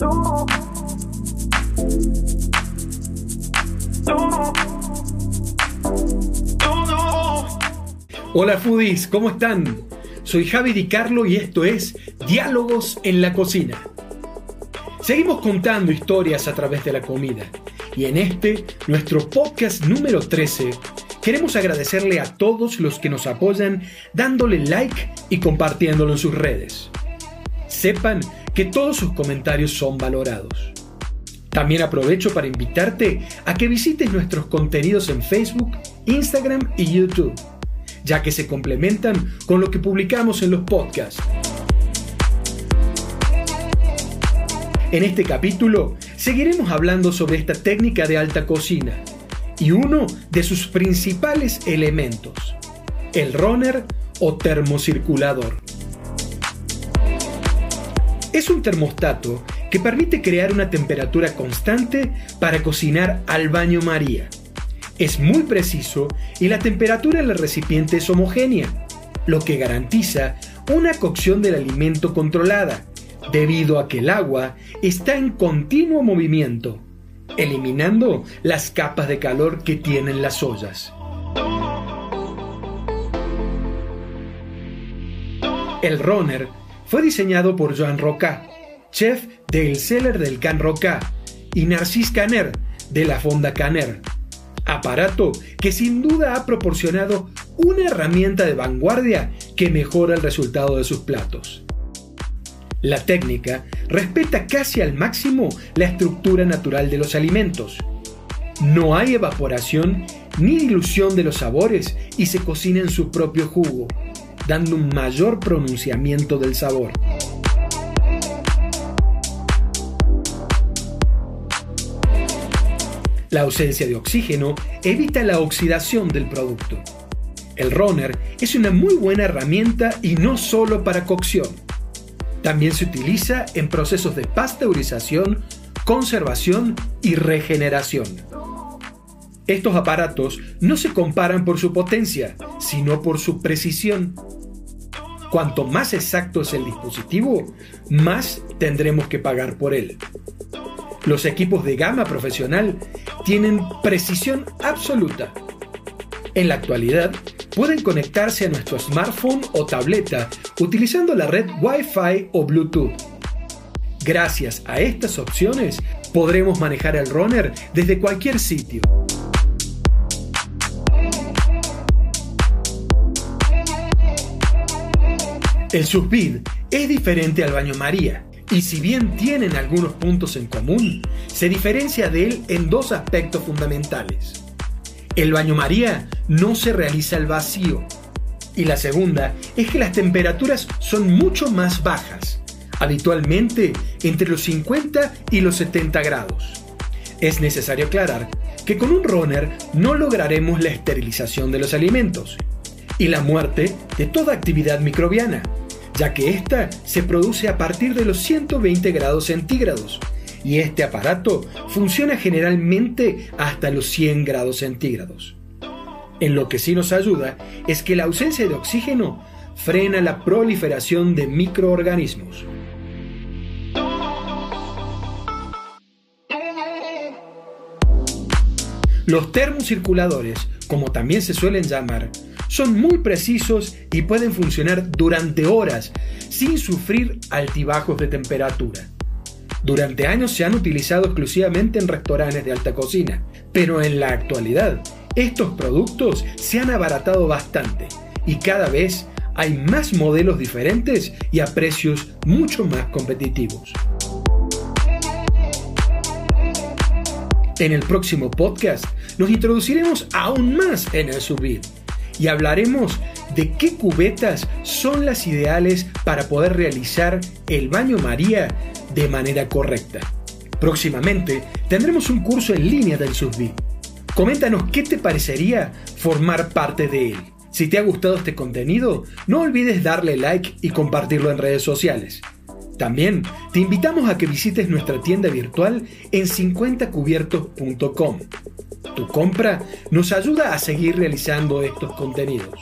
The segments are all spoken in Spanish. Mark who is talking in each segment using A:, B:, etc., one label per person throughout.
A: Hola foodies, ¿cómo están? Soy Javi Di Carlo y esto es Diálogos en la Cocina. Seguimos contando historias a través de la comida y en este, nuestro podcast número 13, queremos agradecerle a todos los que nos apoyan dándole like y compartiéndolo en sus redes. Sepan que todos sus comentarios son valorados. También aprovecho para invitarte a que visites nuestros contenidos en Facebook, Instagram y YouTube ya que se complementan con lo que publicamos en los podcasts. En este capítulo seguiremos hablando sobre esta técnica de alta cocina y uno de sus principales elementos, el runner o termocirculador. Es un termostato que permite crear una temperatura constante para cocinar al baño María es muy preciso y la temperatura del recipiente es homogénea, lo que garantiza una cocción del alimento controlada, debido a que el agua está en continuo movimiento, eliminando las capas de calor que tienen las ollas. El runner fue diseñado por Joan Roca, chef del Cellar del Can Roca, y Narcís Caner, de la Fonda Caner aparato que sin duda ha proporcionado una herramienta de vanguardia que mejora el resultado de sus platos. La técnica respeta casi al máximo la estructura natural de los alimentos. No hay evaporación ni dilución de los sabores y se cocina en su propio jugo, dando un mayor pronunciamiento del sabor. La ausencia de oxígeno evita la oxidación del producto. El runner es una muy buena herramienta y no solo para cocción. También se utiliza en procesos de pasteurización, conservación y regeneración. Estos aparatos no se comparan por su potencia, sino por su precisión. Cuanto más exacto es el dispositivo, más tendremos que pagar por él. Los equipos de gama profesional tienen precisión absoluta. En la actualidad, pueden conectarse a nuestro smartphone o tableta utilizando la red Wi-Fi o Bluetooth. Gracias a estas opciones, podremos manejar el runner desde cualquier sitio. El Subvid es diferente al baño María y si bien tienen algunos puntos en común, se diferencia de él en dos aspectos fundamentales. El baño María no se realiza al vacío. Y la segunda es que las temperaturas son mucho más bajas, habitualmente entre los 50 y los 70 grados. Es necesario aclarar que con un runner no lograremos la esterilización de los alimentos y la muerte de toda actividad microbiana ya que ésta se produce a partir de los 120 grados centígrados y este aparato funciona generalmente hasta los 100 grados centígrados. En lo que sí nos ayuda es que la ausencia de oxígeno frena la proliferación de microorganismos. Los termocirculadores, como también se suelen llamar, son muy precisos y pueden funcionar durante horas sin sufrir altibajos de temperatura. Durante años se han utilizado exclusivamente en restaurantes de alta cocina, pero en la actualidad estos productos se han abaratado bastante y cada vez hay más modelos diferentes y a precios mucho más competitivos. En el próximo podcast nos introduciremos aún más en el subid y hablaremos de qué cubetas son las ideales para poder realizar el baño María de manera correcta. Próximamente tendremos un curso en línea del SUSBI. Coméntanos qué te parecería formar parte de él. Si te ha gustado este contenido, no olvides darle like y compartirlo en redes sociales. También te invitamos a que visites nuestra tienda virtual en 50cubiertos.com tu compra nos ayuda a seguir realizando estos contenidos.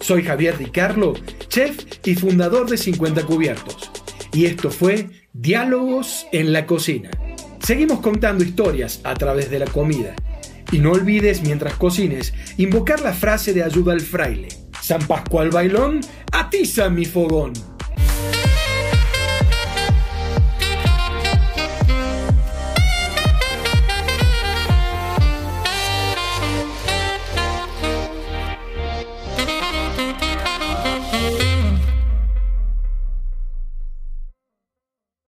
A: Soy Javier Di Carlo, chef y fundador de 50 Cubiertos, Y esto fue Diálogos en la Cocina. Seguimos contando historias a través de la comida. Y no olvides, mientras cocines, invocar la frase de ayuda al fraile. San Pascual Bailón, atiza mi fogón.